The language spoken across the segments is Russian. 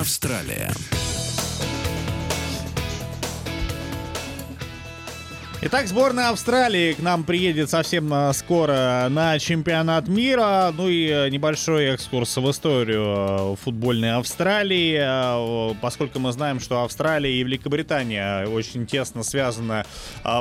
Австралия. Итак, сборная Австралии к нам приедет совсем э, скоро на чемпионат мира. Ну и э, небольшой экскурс в историю э, футбольной Австралии, поскольку мы знаем, что Австралия и Великобритания очень тесно связаны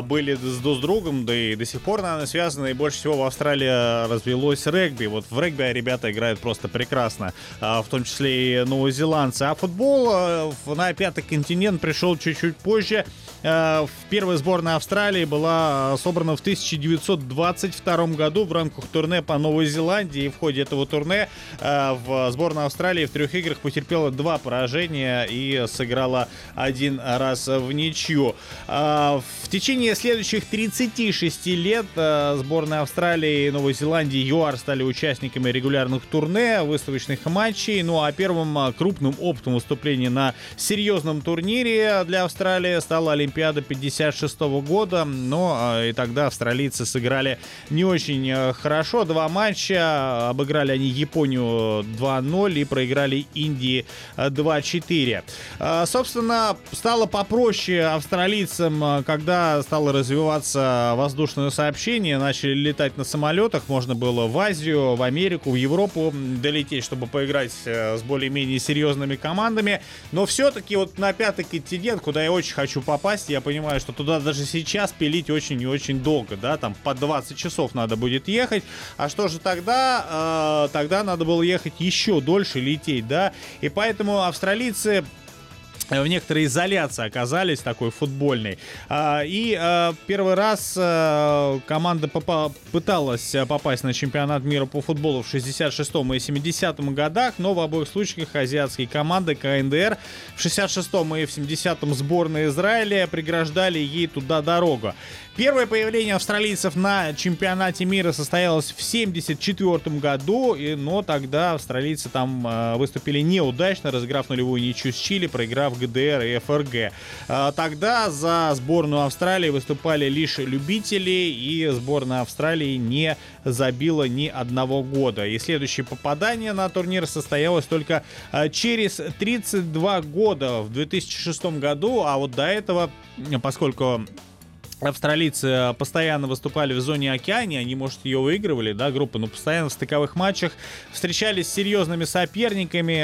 были с друг с другом, да и до сих пор, наверное, связаны. И больше всего в Австралии развелось регби. Вот в регби ребята играют просто прекрасно, в том числе и новозеландцы. А футбол на пятый континент пришел чуть-чуть позже. В первой сборной Австралии Австралии была собрана в 1922 году в рамках турне по Новой Зеландии. И в ходе этого турне э, в сборная Австралии в трех играх потерпела два поражения и сыграла один раз в ничью. Э, в течение следующих 36 лет сборная Австралии и Новой Зеландии ЮАР стали участниками регулярных турне, выставочных матчей. Ну а первым крупным опытом выступления на серьезном турнире для Австралии стала Олимпиада 56 года года, но а, и тогда австралийцы сыграли не очень э, хорошо. Два матча, обыграли они Японию 2-0 и проиграли Индии 2-4. А, собственно, стало попроще австралийцам, э, когда стало развиваться воздушное сообщение, начали летать на самолетах, можно было в Азию, в Америку, в Европу долететь, чтобы поиграть э, с более-менее серьезными командами. Но все-таки вот на пятый континент, куда я очень хочу попасть, я понимаю, что туда даже сейчас час пилить очень и очень долго, да, там по 20 часов надо будет ехать. А что же тогда? Э, тогда надо было ехать еще дольше лететь, да. И поэтому австралийцы в некоторой изоляции оказались такой футбольной. А, и а, первый раз а, команда пыталась попасть на чемпионат мира по футболу в 66-м и 70-м годах, но в обоих случаях азиатские команды КНДР в 66-м и в 70-м сборная Израиля преграждали ей туда дорогу. Первое появление австралийцев на чемпионате мира состоялось в 1974 году, но тогда австралийцы там выступили неудачно, разыграв нулевую ничью с Чили, проиграв ГДР и ФРГ. А, тогда за сборную Австралии выступали лишь любители, и сборная Австралии не забила ни одного года. И следующее попадание на турнир состоялось только а, через 32 года, в 2006 году, а вот до этого, поскольку австралийцы э, постоянно выступали в зоне океане, они, может, ее выигрывали, да, группа, но постоянно в стыковых матчах встречались с серьезными соперниками,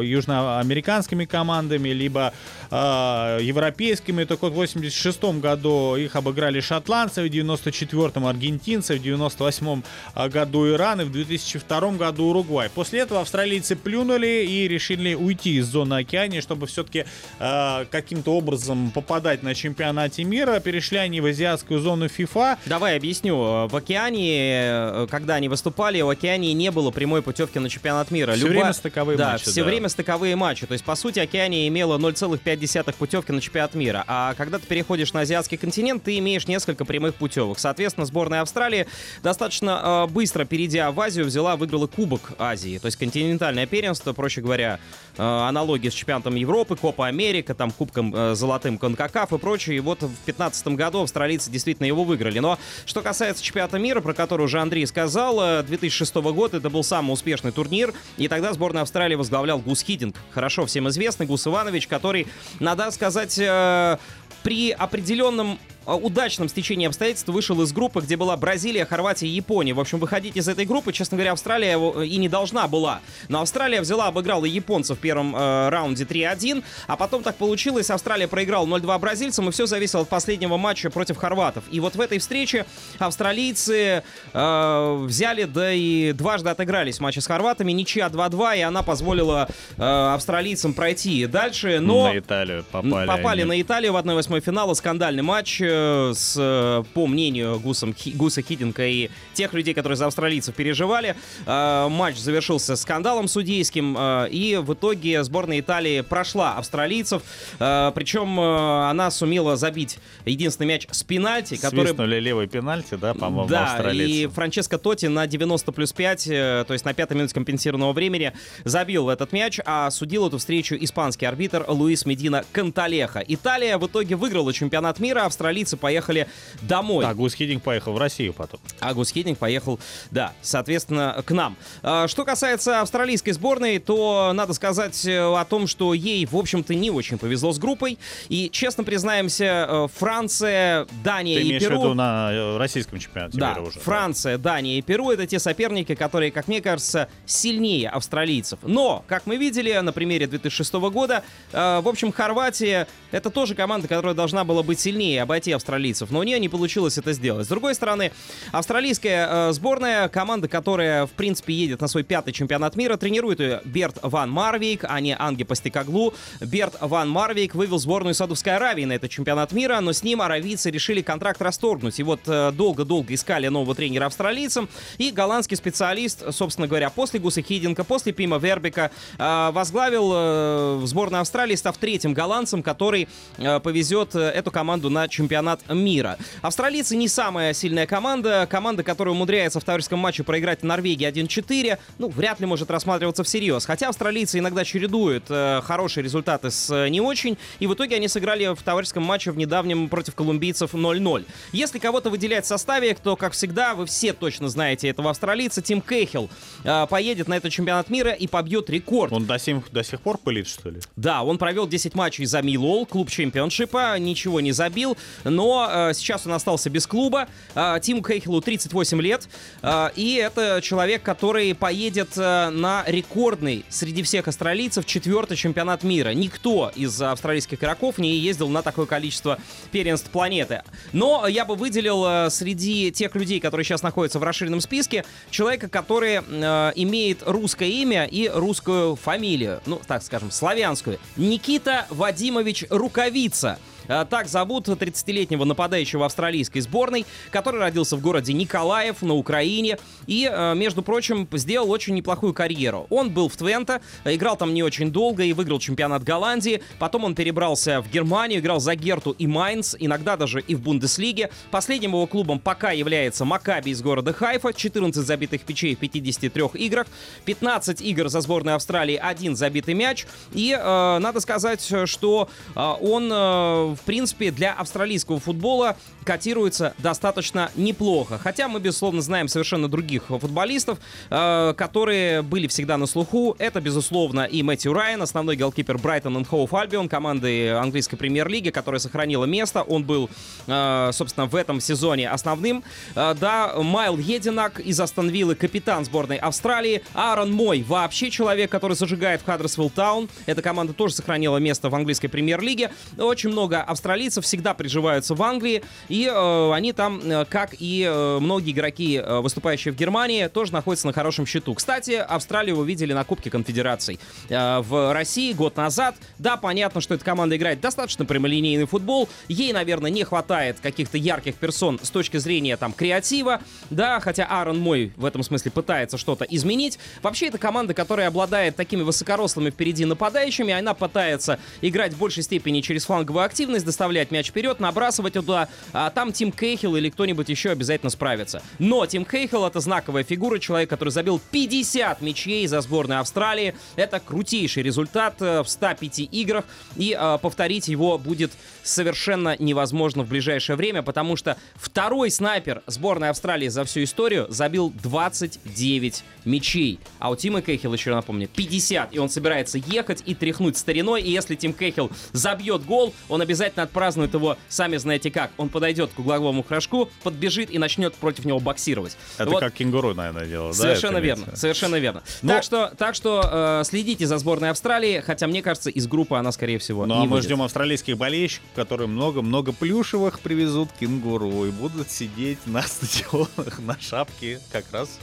э, южноамериканскими командами, либо э, европейскими. Так вот, в 86 году их обыграли шотландцы, в 94-м аргентинцы, в 98 году Иран и в 2002 году Уругвай. После этого австралийцы плюнули и решили уйти из зоны океане, чтобы все-таки э, каким-то образом попадать на чемпионате мира. Перешли они в азиатскую зону FIFA. Давай объясню. В океане, э, когда они выступали, в океане не было прямой путевки на чемпионат мира. Все Люба... время стыковые да, матчи. Все да. время стыковые матчи. То есть, по сути, океане имела 0,5 путевки на чемпионат мира. А когда ты переходишь на азиатский континент, ты имеешь несколько прямых путевок. Соответственно, сборная Австралии достаточно э, быстро, перейдя в Азию, взяла, выиграла Кубок Азии. То есть континентальное первенство, проще говоря, э, аналогии с чемпионатом Европы, Копа Америка, там Кубком э, Золотым Конкакаф и прочее. И вот в 2015 году году австралийцы действительно его выиграли. Но что касается чемпионата мира, про который уже Андрей сказал, 2006 э, год это был самый успешный турнир, и тогда сборная Австралии возглавлял Гус Хидинг, хорошо всем известный Гус Иванович, который, надо сказать, э, при определенном удачном стечении обстоятельств вышел из группы, где была Бразилия, Хорватия и Япония. В общем, выходить из этой группы, честно говоря, Австралия э, и не должна была. Но Австралия взяла, обыграла японцев в первом э, раунде 3-1, а потом так получилось, Австралия проиграла 0-2 бразильцам, и все зависело от последнего матча против хорватов. И вот в этой встрече австралийцы э, взяли, да и дважды отыгрались в матче с хорватами, ничья 2-2, и она позволила э, австралийцам пройти дальше, но... На Италию попали. Попали они. на Италию в 1-8 финала, скандальный матч, э, с, э, по мнению Гусом, Гуса Хидинга и тех людей, которые за австралийцев переживали, э, матч завершился скандалом судейским, и в итоге сборная Италии прошла австралийцев, причем она сумела забить единственный мяч с пенальти, который... Свистнули левый пенальти, да, по-моему, Да, и Франческо Тоти на 90 плюс 5, то есть на пятой минуте компенсированного времени забил этот мяч, а судил эту встречу испанский арбитр Луис Медина Канталеха. Италия в итоге выиграла чемпионат мира, австралийцы поехали домой. А Гус Хидинг поехал в Россию потом. А Гус Хидинг поехал, да, соответственно, к нам. А, что касается австралийской сборной, то надо сказать э, о том, что ей, в общем-то, не очень повезло с группой. И, честно признаемся, э, Франция, Дания Ты и Перу... в виду на э, российском чемпионате да, мира уже. Франция, да. Дания и Перу — это те соперники, которые, как мне кажется, сильнее австралийцев. Но, как мы видели на примере 2006 года, в общем, Хорватия — это тоже команда, которая должна была быть сильнее, обойти австралийцев, но у нее не получилось это сделать. С другой стороны, австралийская э, сборная, команда, которая, в принципе, едет на свой пятый чемпионат мира, тренирует ее Берт Ван Марвейк, а не Анги Пастикаглу. Берт Ван Марвейк вывел сборную Саудовской Аравии на этот чемпионат мира, но с ним аравийцы решили контракт расторгнуть. И вот э, долго-долго искали нового тренера австралийцам, и голландский специалист, собственно говоря, после Гуса Хидинга, после Пима Вербика, э, возглавил э, сборную Австралии, став третьим голландцем, который э, повезет э, эту команду на чемпионат мира. Австралийцы не самая сильная команда. Команда, которая умудряется в товарищеском матче проиграть Норвегии 1-4, ну, вряд ли может рассматриваться всерьез. Хотя австралийцы иногда чередуют э, хорошие результаты с э, не очень. И в итоге они сыграли в товарищеском матче в недавнем против колумбийцев 0-0. Если кого-то выделять в составе, то, как всегда, вы все точно знаете этого австралийца. Тим Кейхел э, поедет на этот чемпионат мира и побьет рекорд. Он до сих, до сих пор пылит, что ли? Да, он провел 10 матчей за Милол, клуб чемпионшипа, ничего не забил но э, сейчас он остался без клуба. Э, Тиму Кейхелу 38 лет, э, и это человек, который поедет на рекордный среди всех австралийцев четвертый чемпионат мира. Никто из австралийских игроков не ездил на такое количество первенств планеты. Но я бы выделил среди тех людей, которые сейчас находятся в расширенном списке, человека, который э, имеет русское имя и русскую фамилию, ну, так скажем, славянскую. Никита Вадимович Рукавица. Э, так зовут 30-летнего нападающего австралийской сборной, который родился в городе Николаев на Украине и, э, между прочим, сделал очень неплохую карьеру. Он был в Твента, играл там не очень долго и выиграл чемпионат Голландии. Потом он перебрался в Германию, играл за Герту и Майнц, иногда даже и в Бундеслиге. Последним его клубом пока является Макаби из города Хайфа, 14 забитых печей в 53 играх, 15 игр за сборную Австралии, один забитый мяч. И э, надо сказать, что э, он э, в принципе, для австралийского футбола котируется достаточно неплохо. Хотя мы, безусловно, знаем совершенно других футболистов, э, которые были всегда на слуху. Это, безусловно, и Мэтью Райан, основной голкипер Брайтон и Хоуф Альбион, команды английской премьер-лиги, которая сохранила место. Он был, э, собственно, в этом сезоне основным. Э, да, Майл Единак из Астон Виллы, капитан сборной Австралии. Аарон Мой, вообще человек, который зажигает в Хаддерсвилл Таун. Эта команда тоже сохранила место в английской премьер-лиге. Очень много австралийцев всегда приживаются в Англии, и э, они там, э, как и э, многие игроки, э, выступающие в Германии, тоже находятся на хорошем счету. Кстати, Австралию вы видели на Кубке Конфедераций э, в России год назад. Да, понятно, что эта команда играет достаточно прямолинейный футбол, ей, наверное, не хватает каких-то ярких персон с точки зрения там креатива, да, хотя Аарон Мой в этом смысле пытается что-то изменить. Вообще, это команда, которая обладает такими высокорослыми впереди нападающими, она пытается играть в большей степени через фланговую активность, способность доставлять мяч вперед, набрасывать туда, а там Тим Кейхилл или кто-нибудь еще обязательно справится. Но Тим Кейхилл это знаковая фигура, человек, который забил 50 мячей за сборную Австралии. Это крутейший результат э, в 105 играх, и э, повторить его будет совершенно невозможно в ближайшее время, потому что второй снайпер сборной Австралии за всю историю забил 29 мячей. А у Тима Кейхилл, еще напомню, 50, и он собирается ехать и тряхнуть стариной, и если Тим Кейхилл забьет гол, он обязательно обязательно отпразднует его, сами знаете как. Он подойдет к угловому фрожку, подбежит и начнет против него боксировать. Это вот. как кенгуру, наверное, делал, Совершенно да? верно, совершенно верно. Но... Так что, так что э, следите за сборной Австралии, хотя мне кажется, из группы она, скорее всего, ну, не а мы выйдет. ждем австралийских болельщиков, которые много-много плюшевых привезут кенгуру и будут сидеть на стадионах, на шапке, как раз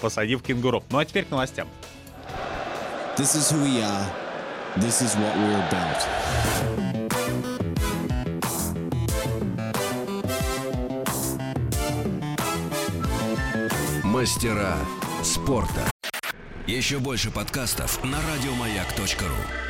посадив кенгуру. Ну а теперь к новостям. This is who we are. This is what we're about. Мастера спорта. Еще больше подкастов на радиомаяк.ру.